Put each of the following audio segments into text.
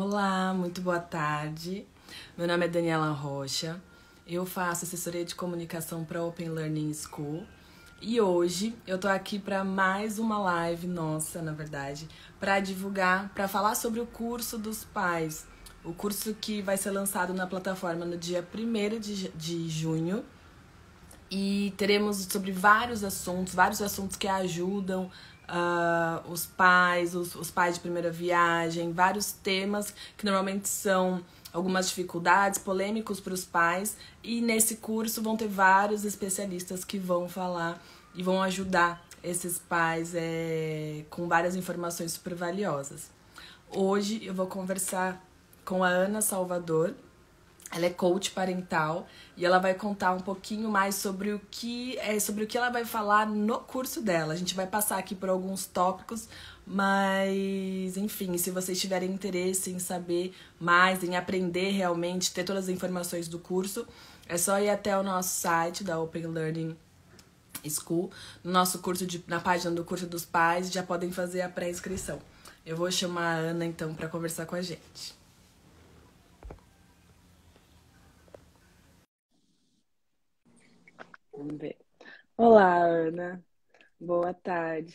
Olá, muito boa tarde. Meu nome é Daniela Rocha. Eu faço assessoria de comunicação para Open Learning School. E hoje eu tô aqui para mais uma live nossa, na verdade, para divulgar, para falar sobre o curso dos pais. O curso que vai ser lançado na plataforma no dia 1 de, de junho. E teremos sobre vários assuntos, vários assuntos que ajudam uh, os pais, os, os pais de primeira viagem, vários temas que normalmente são algumas dificuldades, polêmicos para os pais. E nesse curso vão ter vários especialistas que vão falar e vão ajudar esses pais é, com várias informações super valiosas. Hoje eu vou conversar com a Ana Salvador, ela é coach parental e ela vai contar um pouquinho mais sobre o que é sobre o que ela vai falar no curso dela. A gente vai passar aqui por alguns tópicos, mas enfim, se vocês tiverem interesse em saber mais, em aprender realmente, ter todas as informações do curso, é só ir até o nosso site da Open Learning School, no nosso curso de, na página do curso dos pais, já podem fazer a pré-inscrição. Eu vou chamar a Ana então para conversar com a gente. Vamos ver. Olá, Ana. Boa tarde.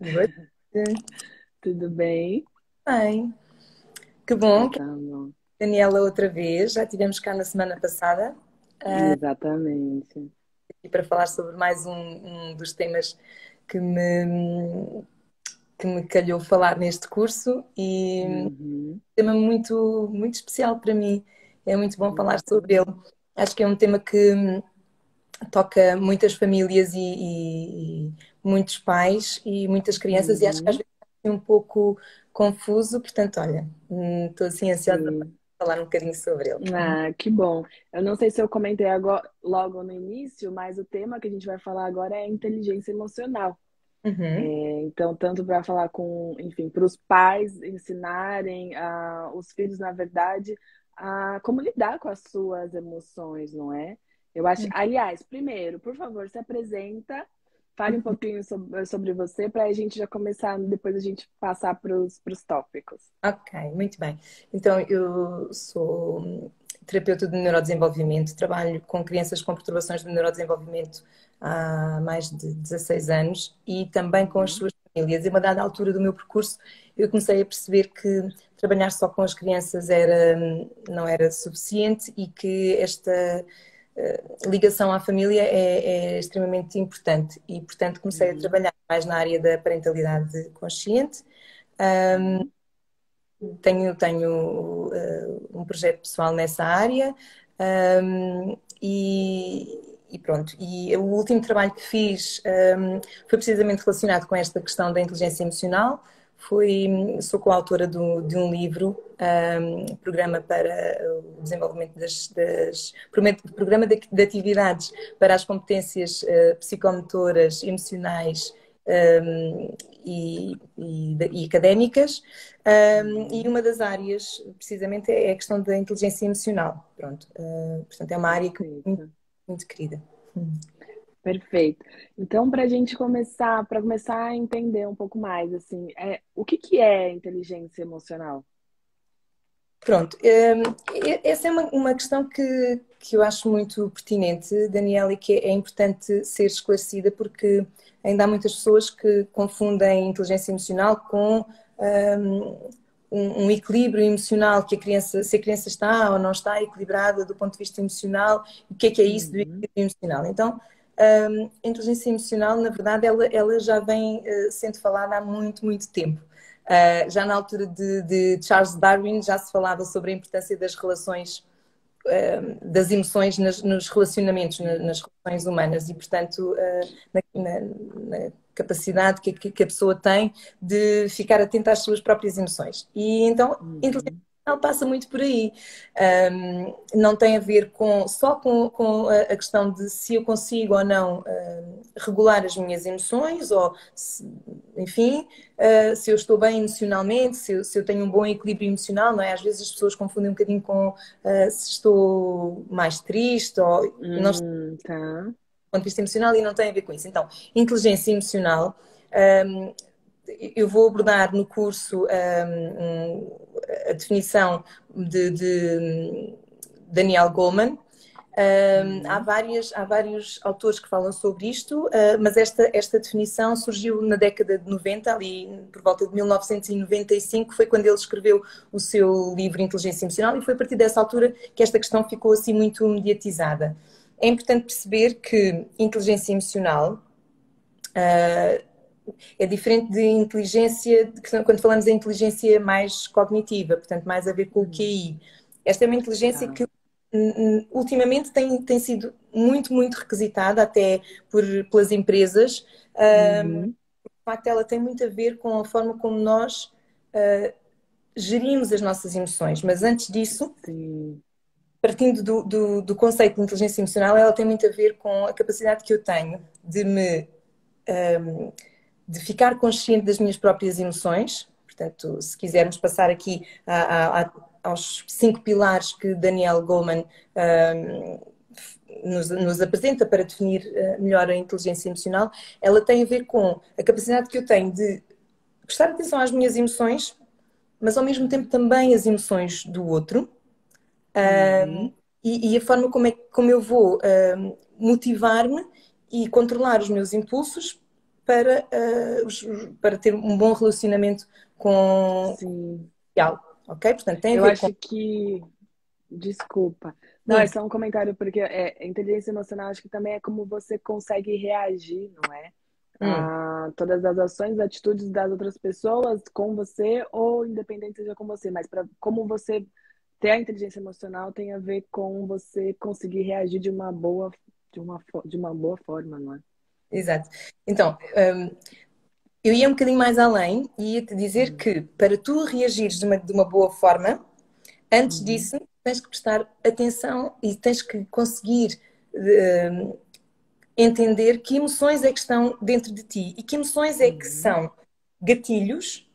Tarde. Tudo bem? Bem. Que bom. Tá bom. Daniela, outra vez. Já tivemos cá na semana passada. Ah, Exatamente. E para falar sobre mais um, um dos temas que me, que me calhou falar neste curso e uhum. um tema muito, muito especial para mim. É muito bom falar sobre ele. Acho que é um tema que toca muitas famílias e, e, e, muitos pais e muitas crianças uhum. e acho que às vezes é um pouco confuso, portanto, olha, hum, estou assim ansiosa para falar um bocadinho sobre ele. Ah, que bom. Eu não sei se eu comentei agora, logo no início, mas o tema que a gente vai falar agora é inteligência emocional. Uhum. É, então, tanto para falar com, enfim, para os pais ensinarem uh, os filhos, na verdade, a como lidar com as suas emoções, não é? Eu acho. Uhum. Aliás, primeiro, por favor, se apresenta, fale um pouquinho sobre, sobre você para a gente já começar, depois a gente passar para os tópicos. Ok, muito bem. Então, eu sou terapeuta de neurodesenvolvimento, trabalho com crianças com perturbações de neurodesenvolvimento há mais de 16 anos e também com as uhum. suas famílias. E uma dada altura do meu percurso, eu comecei a perceber que trabalhar só com as crianças era, não era suficiente e que esta ligação à família é, é, extremamente importante e, portanto, comecei a uhum. trabalhar mais na área da parentalidade consciente. Um, tenho tenho uh, um projeto pessoal nessa área um, e, e, pronto. E o último trabalho que fiz um, foi precisamente relacionado com esta questão da inteligência emocional. Fui, sou coautora do, de um livro, um, programa para o desenvolvimento das, das programa de, de, atividades para as competências uh, psicomotoras, emocionais um, e, e, e, académicas. Um, e uma das áreas, precisamente, é a questão da inteligência emocional. Pronto, uh, portanto, é uma área que muito, muito querida. Hum. Perfeito. Então, para a gente começar, para começar a entender um pouco mais, assim, é, o que, que é inteligência emocional? Pronto, um, essa é uma, uma questão que, que eu acho muito pertinente, Daniela, e que é importante ser esclarecida, porque ainda há muitas pessoas que confundem inteligência emocional com um, um, equilíbrio emocional, que a criança, se a criança está ou não está equilibrada do ponto de vista emocional, o que é que é isso do uhum. equilíbrio emocional. Então, um, a inteligência emocional, na verdade, ela, ela já vem uh, sendo falada há muito, muito tempo. Uh, já na altura de, de, Charles Darwin já se falava sobre a importância das relações, uh, das emoções nas, nos relacionamentos, na, nas relações humanas e, portanto, na, na, na, capacidade que, que, a pessoa tem de ficar atenta às suas próprias emoções. E então, uhum. inteligência passa muito por aí. Um, não tem a ver com, só com, com a, a, questão de se eu consigo ou não uh, regular as minhas emoções, ou se, enfim, uh, se eu estou bem emocionalmente, se eu, se eu, tenho um bom equilíbrio emocional, não é? Às vezes as pessoas confundem um bocadinho com uh, se estou mais triste ou hum, não estou tá. do ponto de vista emocional e não tem a ver com isso. Então, inteligência emocional. Um, eu vou abordar no curso um, a definição de, de Daniel Goleman. Uh, há, várias, há vários autores que falam sobre isto, uh, mas esta, esta definição surgiu na década de 90, ali por volta de 1995, foi quando ele escreveu o seu livro Inteligência Emocional e foi a partir dessa altura que esta questão ficou assim muito mediatizada. É importante perceber que inteligência emocional uh, é diferente de inteligência, quando falamos em inteligência mais cognitiva, portanto, mais a ver com o uhum. QI. Esta é uma inteligência que ultimamente tem, tem sido muito, muito requisitada até por, pelas empresas. Uhum. Um, de facto, ela tem muito a ver com a forma como nós uh, gerimos as nossas emoções. Mas antes disso, Sim. partindo do, do, do, conceito de inteligência emocional, ela tem muito a ver com a capacidade que eu tenho de me um, de ficar consciente das minhas próprias emoções. Portanto, se quisermos passar aqui a, a, aos cinco pilares que Daniel Goleman um, nos, nos, apresenta para definir uh, melhor a inteligência emocional, ela tem a ver com a capacidade que eu tenho de prestar atenção às minhas emoções, mas ao mesmo tempo também as emoções do outro. Uhum. e, e, a forma como, é, como eu vou uh, motivar-me e controlar os meus impulsos para, uh, para ter um bom relacionamento com o social. Ok? Portanto, tem a Eu ver acho com... que. Desculpa. Não, é só um comentário, porque é, inteligência emocional acho que também é como você consegue reagir, não é? Hum. A todas as ações, atitudes das outras pessoas com você ou independente seja com você, mas para como você ter a inteligência emocional tem a ver com você conseguir reagir de uma boa de uma, de uma boa forma, não é? Exato. Então, um, eu ia um bocadinho mais além e ia te dizer uhum. que para tu reagires de uma, de uma boa forma, antes uhum. disso tens que prestar atenção e tens que conseguir uh, entender que emoções é que estão dentro de ti e que emoções é que uhum. são gatilhos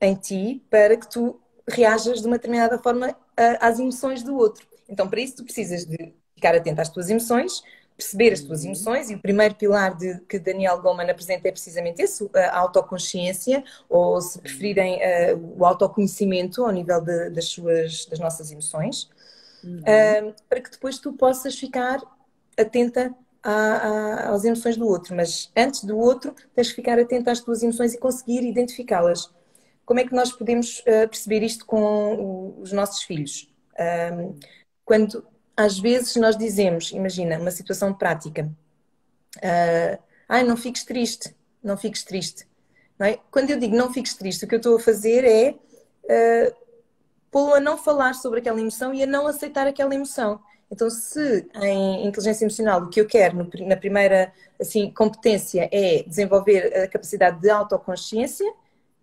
em ti para que tu reajas de uma determinada forma às emoções do outro. Então, para isso, tu precisas de ficar atento às tuas emoções, perceber as tuas emoções e o primeiro pilar de, que Daniel Goleman apresenta é precisamente esse, a autoconsciência, ou se preferirem uh, o autoconhecimento ao nível de, das, suas, das nossas emoções, uhum. uh, para que depois tu possas ficar atenta a, às emoções do outro, mas antes do outro tens que ficar atenta às tuas emoções e conseguir identificá-las. Como é que nós podemos uh, perceber isto com os nossos filhos? quando às vezes nós dizemos, imagina, uma situação prática, uh, ai, não fiques triste, não fiques triste. Não é? Quando eu digo não fiques triste, o que eu estou a fazer é uh, pô-lo a não falar sobre aquela emoção e a não aceitar aquela emoção. Então, se em inteligência emocional o que eu quero na primeira assim, competência é desenvolver a capacidade de autoconsciência,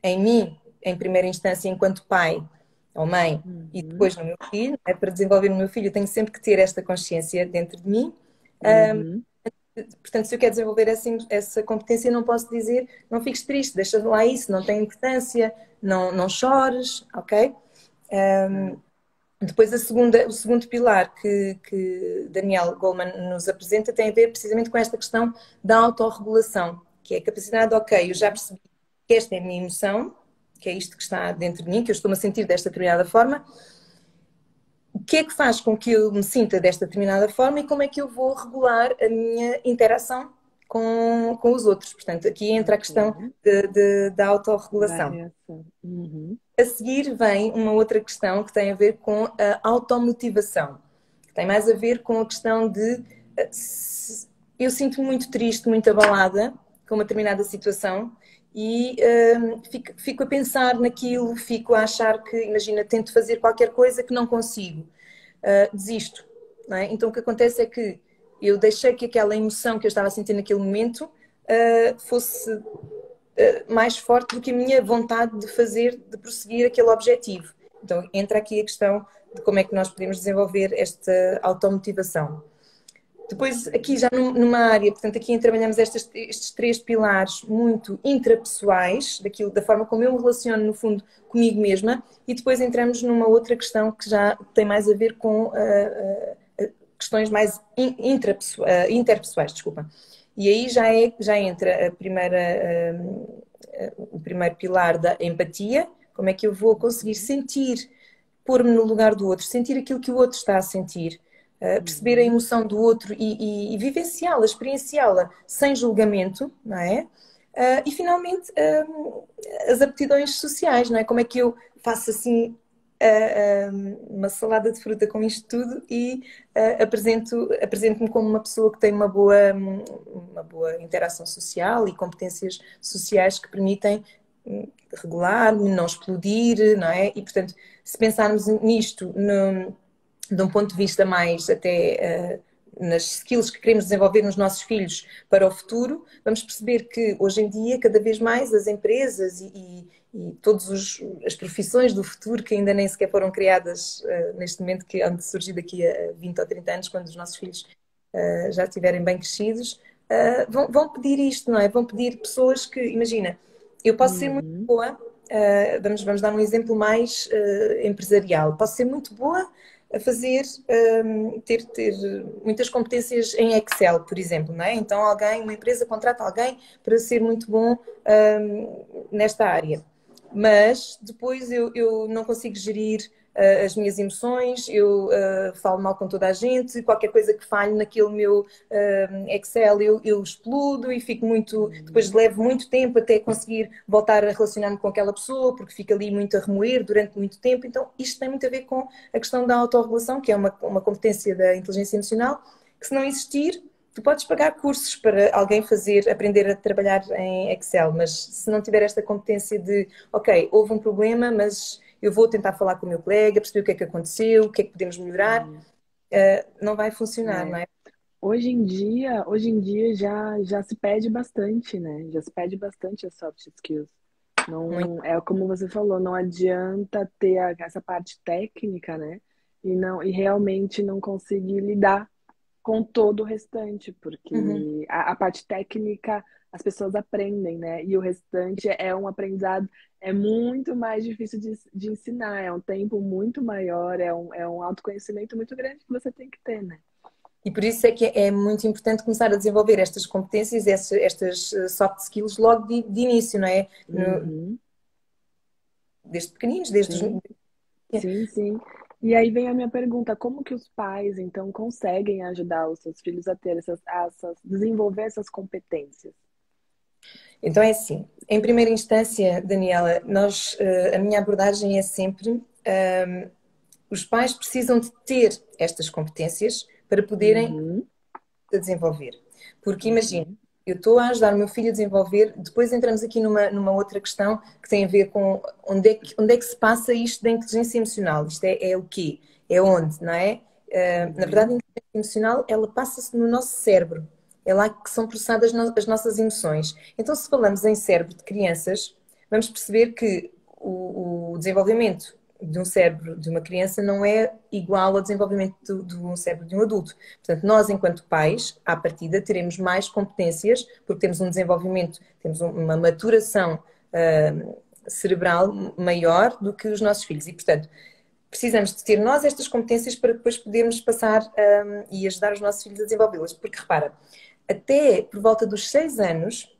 em mim, em primeira instância, enquanto pai, ou mãe uhum. e depois no meu filho, é? para desenvolver no meu filho, eu tenho sempre que ter esta consciência dentro de mim. Uhum. Um, portanto, se eu quero desenvolver essa, essa competência, não posso dizer não fiques triste, deixa lá isso, não tem importância, não, não chores, ok? Um, depois, a segunda, o segundo pilar que, que Daniel Goleman nos apresenta tem a ver precisamente com esta questão da autorregulação, que é a capacidade, ok, eu já percebi que esta é a minha emoção, que é isto que está dentro de mim, que eu estou-me a sentir desta determinada forma, o que é que faz com que eu me sinta desta determinada forma e como é que eu vou regular a minha interação com, com os outros. Portanto, aqui entra a questão uhum. de, de, da autorregulação. Uhum. A seguir vem uma outra questão que tem a ver com a automotivação, que tem mais a ver com a questão de eh, eu sinto-me muito triste, muito abalada com uma determinada situação e uh, fico, fico, a pensar naquilo, fico a achar que, imagina, tento fazer qualquer coisa que não consigo, uh, desisto. É? Então o que acontece é que eu deixei que aquela emoção que eu estava a sentir naquele momento uh, fosse mais forte do que a minha vontade de fazer, de prosseguir aquele objetivo. Então entra aqui a questão de como é que nós podemos desenvolver esta automotivação. Depois, aqui já numa área, portanto, aqui trabalhamos estes, estes três pilares muito intrapessoais, daquilo, da forma como eu me relaciono, no fundo, comigo mesma, e depois entramos numa outra questão que já tem mais a ver com uh, uh, questões mais intrapessoais, uh, interpessoais, desculpa. E aí já, é, já entra a primeira, o primeiro pilar da empatia, como é que eu vou conseguir sentir pôr-me no lugar do outro, sentir aquilo que o outro está a sentir, uh, perceber a uhum. emoção do outro e, e, e vivenciá-la, experienciá-la sem julgamento, não é? Uh, e finalmente as aptidões sociais, não é? Como é que eu faço assim uma salada de fruta com isto tudo e apresento, apresento-me como uma pessoa que tem uma boa, uma boa interação social e competências sociais que permitem hum, regular-me, não explodir, não é? E, portanto, se pensarmos nisto no, de um ponto de vista mais até uh, nas skills que queremos desenvolver nos nossos filhos para o futuro, vamos perceber que hoje em dia, cada vez mais, as empresas e, e, e todas as profissões do futuro que ainda nem sequer foram criadas uh, neste momento, que hão de surgir daqui a 20 ou 30 anos, quando os nossos filhos uh, já estiverem bem crescidos, vão, vão, pedir isto, não é? Vão pedir pessoas que, imagina, eu posso uhum. ser muito uhum. boa, vamos, vamos dar um exemplo mais empresarial, posso ser muito boa a fazer, um, ter, ter muitas competências em Excel, por exemplo, não é? Então alguém, uma empresa contrata alguém para ser muito bom um, nesta área. Mas depois eu, eu não consigo gerir uh, as minhas emoções, eu uh, falo mal com toda a gente, qualquer coisa que falhe naquele meu uh, Excel eu, eu explodo e fico muito, depois levo muito tempo até conseguir voltar a relacionar-me com aquela pessoa, porque fica ali muito a remoer durante muito tempo. Então, isto tem muito a ver com a questão da autorregulação, que é uma, uma competência da inteligência emocional, que se não existir, tu podes pagar cursos para alguém fazer, aprender a trabalhar em Excel, mas se não tiver esta competência de, ok, houve um problema, mas eu vou tentar falar com o meu colega, perceber o que é que aconteceu, o que é que podemos melhorar, uh, não vai funcionar, é. não é? Hoje em dia, hoje em dia já, já se pede bastante, né? Já se pede bastante as soft skills. Não, é como você falou, não adianta ter essa parte técnica, né? E, não, e realmente não conseguir lidar com todo o restante, porque uhum. a, a, parte técnica as pessoas aprendem, né? E o restante é um aprendizado, é muito mais difícil de, de ensinar, é um tempo muito maior, é um, é um autoconhecimento muito grande que você tem que ter, né? E por isso é que é muito importante começar a desenvolver estas competências, estas, estas eh, soft skills logo de, de início, não é? Uhum. Desde pequeninos, desde sim. os... Sim, sim. E aí vem a minha pergunta, como que os pais, então, conseguem ajudar os seus filhos a ter essas, essas desenvolver essas competências? Então é assim, em primeira instância, Daniela, nós, eh, a minha abordagem é sempre um, ehm, os pais precisam de ter estas competências para poderem uhum. desenvolver. Porque imagina, eu estou a ajudar o meu filho a desenvolver, depois entramos aqui numa, numa outra questão que tem a ver com onde é que, onde é que se passa isto da inteligência emocional. Isto é, é o quê? É onde, não é? Uh, na verdade, a inteligência emocional, ela passa-se no nosso cérebro. É lá que são processadas as nossas emoções. Então, se falamos em cérebro de crianças, vamos perceber que o, o desenvolvimento de um cérebro de uma criança não é igual ao desenvolvimento de, de, um cérebro de um adulto. Portanto, nós, enquanto pais, à partida, teremos mais competências, porque temos um desenvolvimento, temos uma maturação uh, cerebral maior do que os nossos filhos. E, portanto, precisamos de ter nós estas competências para depois podermos passar um, e ajudar os nossos filhos a desenvolvê-las. Porque, repara, até por volta dos seis anos,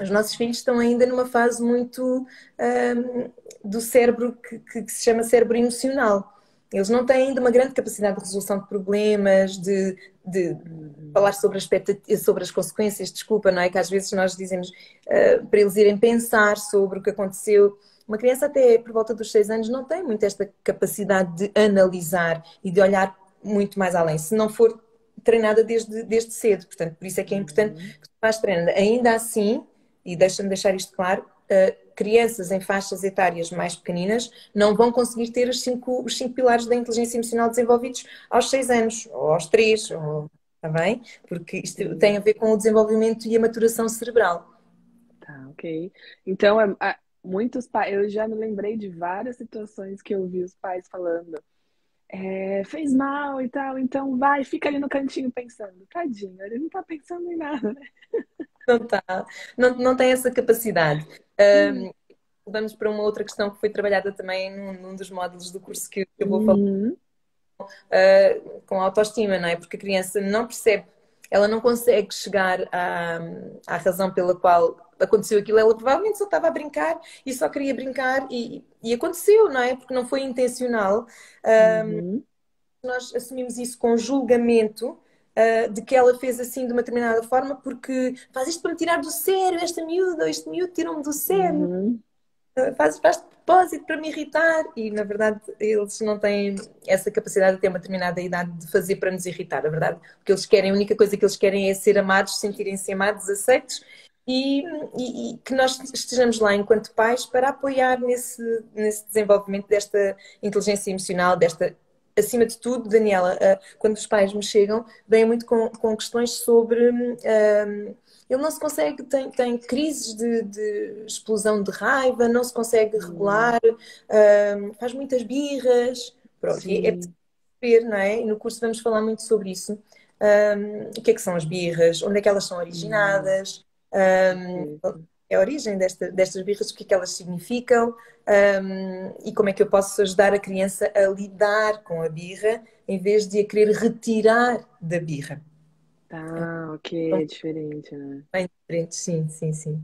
os nossos filhos estão ainda numa fase muito um, do cérebro que, que, se chama cérebro emocional. Eles não têm ainda uma grande capacidade de resolução de problemas, de, de falar sobre, as sobre as consequências, desculpa, não é? Que às vezes nós dizemos uh, para eles irem pensar sobre o que aconteceu. Uma criança até por volta dos seis anos não tem muito esta capacidade de analisar e de olhar muito mais além. Se não for treinada desde, desde cedo. Portanto, por isso é que é importante uhum. que tu vás treinando. Ainda assim, e deixa-me deixar isto claro, uh, crianças em faixas etárias mais pequeninas não vão conseguir ter os cinco, os cinco pilares da inteligência emocional desenvolvidos aos seis anos, ou aos três, ou, está bem? Porque isto tem a ver com o desenvolvimento e a maturação cerebral. Tá, ok. Então, é, muitos pais, eu já me lembrei de várias situações que eu vi os pais falando é, fez mal e tal, então vai, fica ali no cantinho pensando. Tadinho, ele não tá pensando em nada, né? Não tá, não, não tem essa capacidade. Um, vamos para uma outra questão que foi trabalhada também num, num dos módulos do curso que eu vou falar. Uhum. Uh, com autoestima, não é? Porque a criança não percebe ela não consegue chegar à, à razão pela qual aconteceu aquilo. Ela provavelmente só estava a brincar e só queria brincar e, e aconteceu, não é? Porque não foi intencional. Uhum. nós assumimos isso com julgamento uh, de que ela fez assim de uma determinada forma porque faz isto para me tirar do sério, esta miúda, este miúdo tiram-me do sério. Uhum. Uh, faz, faz de propósito para me irritar e na verdade eles não têm essa capacidade de ter uma determinada idade de fazer para nos irritar, a verdade. O que eles querem, a única coisa que eles querem é ser amados, sentirem-se amados, aceitos e, e, e, que nós estejamos lá enquanto pais para apoiar nesse, nesse desenvolvimento desta inteligência emocional, desta acima de tudo, Daniela, uh, quando os pais me chegam, vêm muito com, com questões sobre. Uh, ele não se consegue, tem, tem crises de, de, explosão de raiva, não se consegue regular, uh, faz muitas birras. Pronto, é, é ver, não é? E no curso vamos falar muito sobre isso. Um, o que é que são as birras, onde é que elas são originadas, um, é a origem desta, destas birras, o que é que elas significam um, e como é que eu posso ajudar a criança a lidar com a birra em vez de a querer retirar da birra. Ah, ok, é diferente, né? Bem diferente, sim, sim, sim.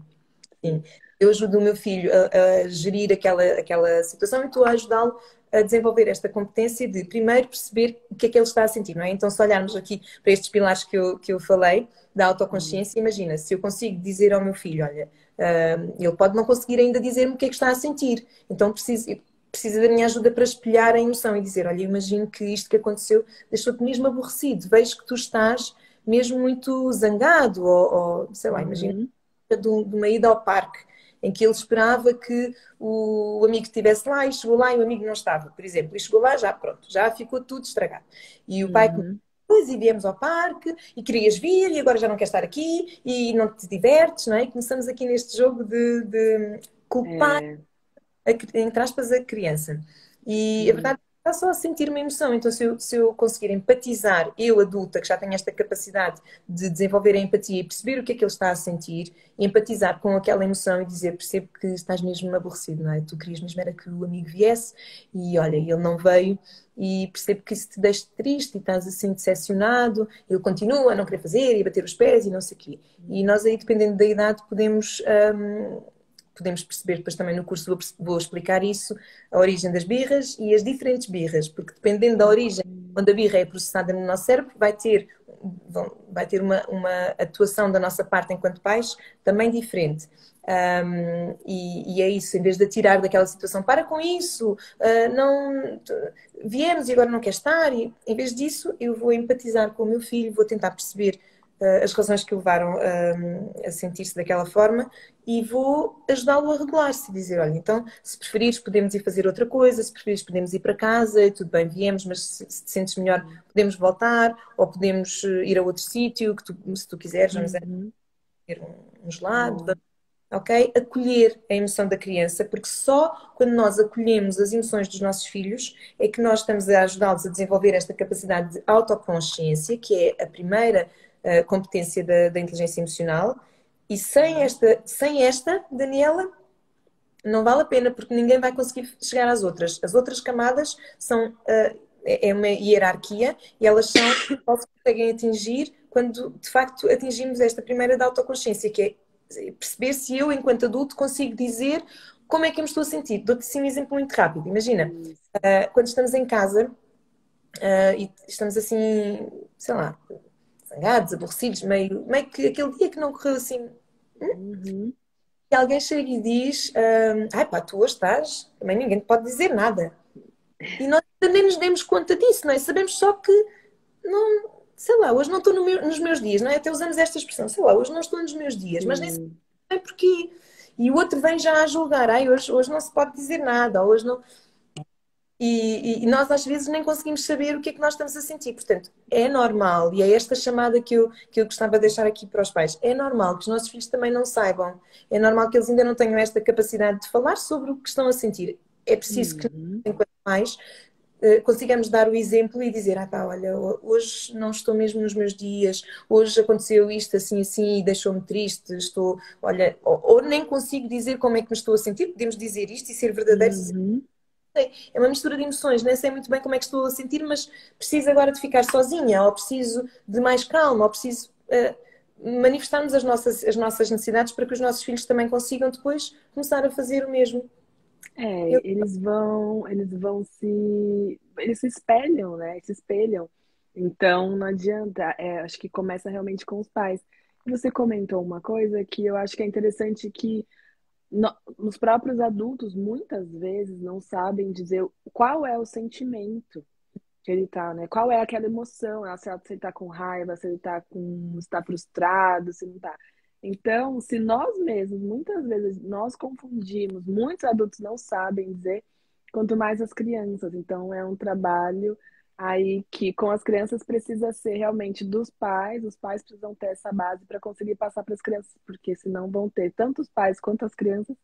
sim. Eu ajudo o meu filho a, a gerir aquela, aquela situação e estou a ajudá-lo a desenvolver esta competência de primeiro perceber o que é que ele está a sentir, não é? Então, se olharmos aqui para estes pilares que eu, que eu falei, da autoconsciência, imagina, se eu consigo dizer ao meu filho, olha, uh, ele pode não conseguir ainda dizer-me o que é que está a sentir, então preciso, precisa da minha ajuda para espelhar a emoção e dizer, olha, imagino que isto que aconteceu deixou-te mesmo aborrecido, vejo que tu estás mesmo muito zangado, ou, ou sei lá, imagina uhum. de, de uma ida ao parque em que ele esperava que o amigo estivesse lá e chegou lá e o amigo não estava, por exemplo, e chegou lá já pronto, já ficou tudo estragado. E o pai uhum. Depois e viemos ao parque e querias vir e agora já não queres estar aqui e não te divertes, não é? E começamos aqui neste jogo de, de culpar, é. a, entre aspas, a criança. E a verdade só a sentir uma emoção. Então, se eu, se eu conseguir empatizar, eu adulta, que já tenho esta capacidade de desenvolver a empatia e perceber o que é que ele está a sentir, empatizar com aquela emoção e dizer: percebo que estás mesmo aborrecido, não é? Tu querias mesmo era que o amigo viesse e olha, ele não veio. E percebo que isso te deixa triste e estás assim decepcionado, ele continua a não querer fazer e bater os pés e não sei o quê. E nós aí, dependendo da idade, podemos um, podemos perceber depois também no curso, vou, vou, explicar isso, a origem das birras e as diferentes birras, porque dependendo da origem onde a birra é processada no nosso cérebro, vai ter, vai ter uma, uma atuação da nossa parte enquanto pais também diferente. Um, e, e, é isso, em vez de atirar daquela situação, para com isso, uh, não viemos e agora não quer estar, e em vez disso eu vou empatizar com o meu filho, vou tentar perceber as razões que o levaram uh, a sentir-se daquela forma e vou ajudá-lo a regular-se, dizer, olha, então, se preferires podemos ir fazer outra coisa, se preferires podemos ir para casa, tudo bem, viemos, mas se, se te sentes melhor podemos voltar, ou podemos eh, ir a outro sítio, que tu, se tu quiseres, vamos uhum. ter um gelado, uhum. ok? Acolher a emoção da criança, porque só quando nós acolhemos as emoções dos nossos filhos é que nós estamos a ajudá-los a desenvolver esta capacidade de autoconsciência, que é a primeira competência da, da inteligência emocional, e sem esta, sem esta, Daniela, não vale a pena, porque ninguém vai conseguir chegar às outras. As outras camadas são uh, é uma hierarquia e elas são só se conseguem atingir quando de facto atingimos esta primeira da autoconsciência, que é perceber se eu, enquanto adulto, consigo dizer como é que eu me estou a sentir. Dou-te assim um exemplo muito rápido. Imagina, uh, quando estamos em casa uh, e estamos assim, sei lá, zangados, aborrecidos, meio, meio que aquele dia que não correu assim. Hum? Uhum. E alguém chega e diz: um, Ai pá, tu hoje estás, também ninguém te pode dizer nada. E nós também nos demos conta disso, não é? Sabemos só que não, sei lá, hoje não estou no meu, nos meus dias, não é? Até usamos esta expressão, sei lá, hoje não estou nos meus dias, mas nem sei porquê. E o outro vem já a julgar, ai, hoje, hoje não se pode dizer nada, hoje não. E, e, nós às vezes nem conseguimos saber o que é que nós estamos a sentir. Portanto, é normal, e é esta chamada que eu, que eu gostava de deixar aqui para os pais. É normal que os nossos filhos também não saibam. É normal que eles ainda não tenham esta capacidade de falar sobre o que estão a sentir. É preciso que, uhum. enquanto mais, eh, consigamos dar o exemplo e dizer, ah pá, olha, hoje não estou mesmo nos meus dias, hoje aconteceu isto assim assim e deixou-me triste, estou, olha, ou, ou, nem consigo dizer como é que me estou a sentir, podemos dizer isto e ser verdadeiros uhum é uma mistura de emoções, nem sei muito bem como é que estou a sentir, mas preciso agora de ficar sozinha, ou preciso de mais calma, ou preciso. uh, manifestarmos as nossas, as nossas necessidades para que os nossos filhos também consigam depois começar a fazer o mesmo. É, Eu... eles vão, eles vão se, eles se espelham, né? Se espelham. Então não adianta. É, acho que começa realmente com os pais. Você comentou uma coisa que eu acho que é interessante que no, os próprios adultos muitas vezes não sabem dizer qual é o sentimento que ele tá, né? Qual é aquela emoção? Se ele tá com raiva, se ele tá com. está frustrado, se não tá. Então, se nós mesmos, muitas vezes, nós confundimos, muitos adultos não sabem dizer, quanto mais as crianças. Então, é um trabalho aí que com as crianças precisa ser realmente dos pais, os pais precisam ter essa base para conseguir passar para as crianças, porque senão vão ter tanto os pais quanto as crianças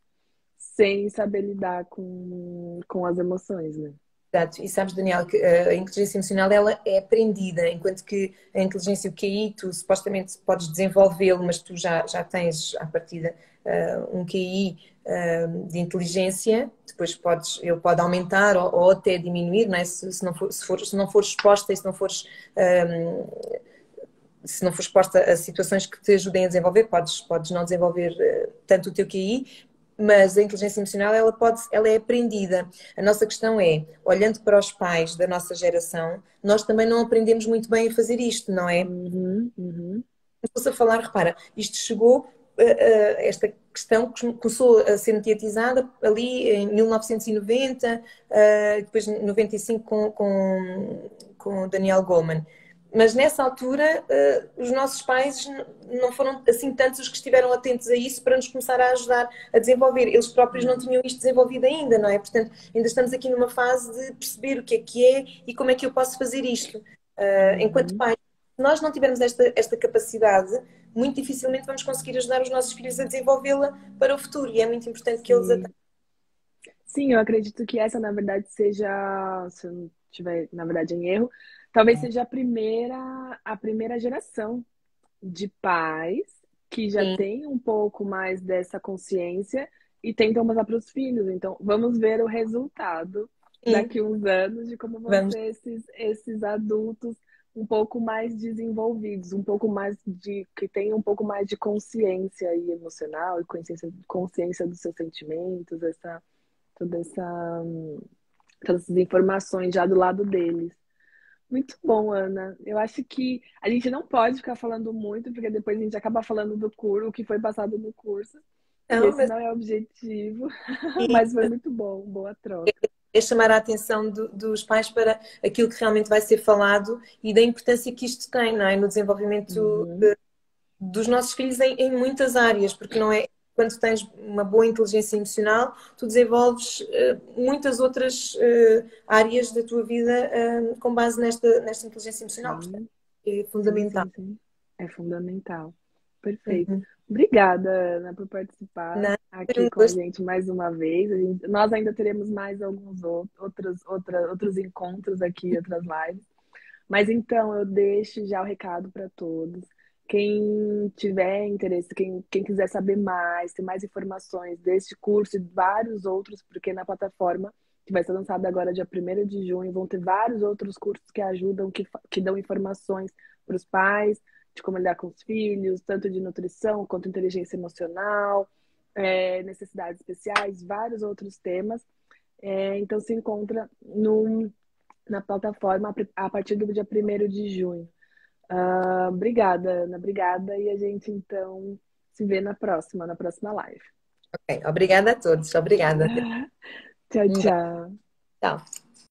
sem saber lidar com, com as emoções, né? Exato. E sabes, Daniel, que a inteligência emocional ela é aprendida, enquanto que a inteligência, QI, tu supostamente podes desenvolvê-lo, mas tu já, já tens à partida uh, um QI uh, de inteligência, depois podes, ele pode aumentar ou, ou até diminuir, não é? se, se, não for, se, for, se não fores exposta e se não fores. Um, se não for exposta a situações que te ajudem a desenvolver, podes, podes não desenvolver uh, tanto o teu QI, mas a inteligência emocional ela pode, ela é aprendida. A nossa questão é, olhando para os pais da nossa geração, nós também não aprendemos muito bem a fazer isto, não é? Uhum, uhum. Estou a falar, repara, isto chegou, esta questão começou a ser mediatizada ali em 1990, uh, depois 95 com, com, com Daniel Goleman mas nessa altura uh, os nossos pais não foram assim tantos os que estiveram atentos a isso para nos começar a ajudar a desenvolver. Eles próprios não tinham isto desenvolvido ainda, não é? Portanto, ainda estamos aqui numa fase de perceber o que é que é e como é que eu posso fazer isto. Uh, enquanto pais, se nós não tivermos esta, esta capacidade, muito dificilmente vamos conseguir ajudar os nossos filhos a desenvolvê-la para o futuro e é muito importante que eles a Sim, eu acredito que essa, na verdade, seja, se eu não estiver, na verdade, em erro, Talvez é. seja a primeira, a primeira geração de pais que já Sim. tem um pouco mais dessa consciência e tentam passar para os filhos. Então, vamos ver o resultado Sim. daqui uns anos de como vão vamos. ser esses, esses adultos um pouco mais desenvolvidos, um pouco mais de que tem um pouco mais de consciência emocional e consciência, consciência dos seus sentimentos, essa toda essa todas essas informações já do lado deles. Muito bom, Ana. Eu acho que a gente não pode ficar falando muito, porque depois a gente acaba falando do curso, o que foi passado no curso. Não, esse mas... não é o objetivo, mas foi muito bom, boa troca. É chamar a atenção do, dos pais para aquilo que realmente vai ser falado e da importância que isto tem, não é? No desenvolvimento uhum. de, dos nossos filhos em, em muitas áreas, porque não é quando tens uma boa inteligência emocional, tu desenvolves uh, muitas outras uh, áreas da tua vida uh, com base nesta, nesta inteligência emocional. Portanto, é fundamental. Sim, sim, sim. É fundamental. Perfeito. Uhum. Obrigada, Ana, por participar Não, aqui com a gente mais uma vez. Gente, nós ainda teremos mais alguns outros, outra, outros encontros aqui, outras lives. Mas então, eu deixo já o recado para todos. Quem tiver interesse, quem, quem quiser saber mais, ter mais informações deste curso e vários outros, porque na plataforma que vai ser lançada agora dia 1 de junho, vão ter vários outros cursos que ajudam, que, que dão informações para os pais, de como lidar com os filhos, tanto de nutrição quanto inteligência emocional, é, necessidades especiais, vários outros temas. É, então se encontra na plataforma a partir do dia 1 de junho. Uh, obrigada, Ana. Obrigada. E a gente, então, se vê na próxima, na próxima live. Ok. Obrigada a todos. Obrigada. tchau, tchau. Tchau.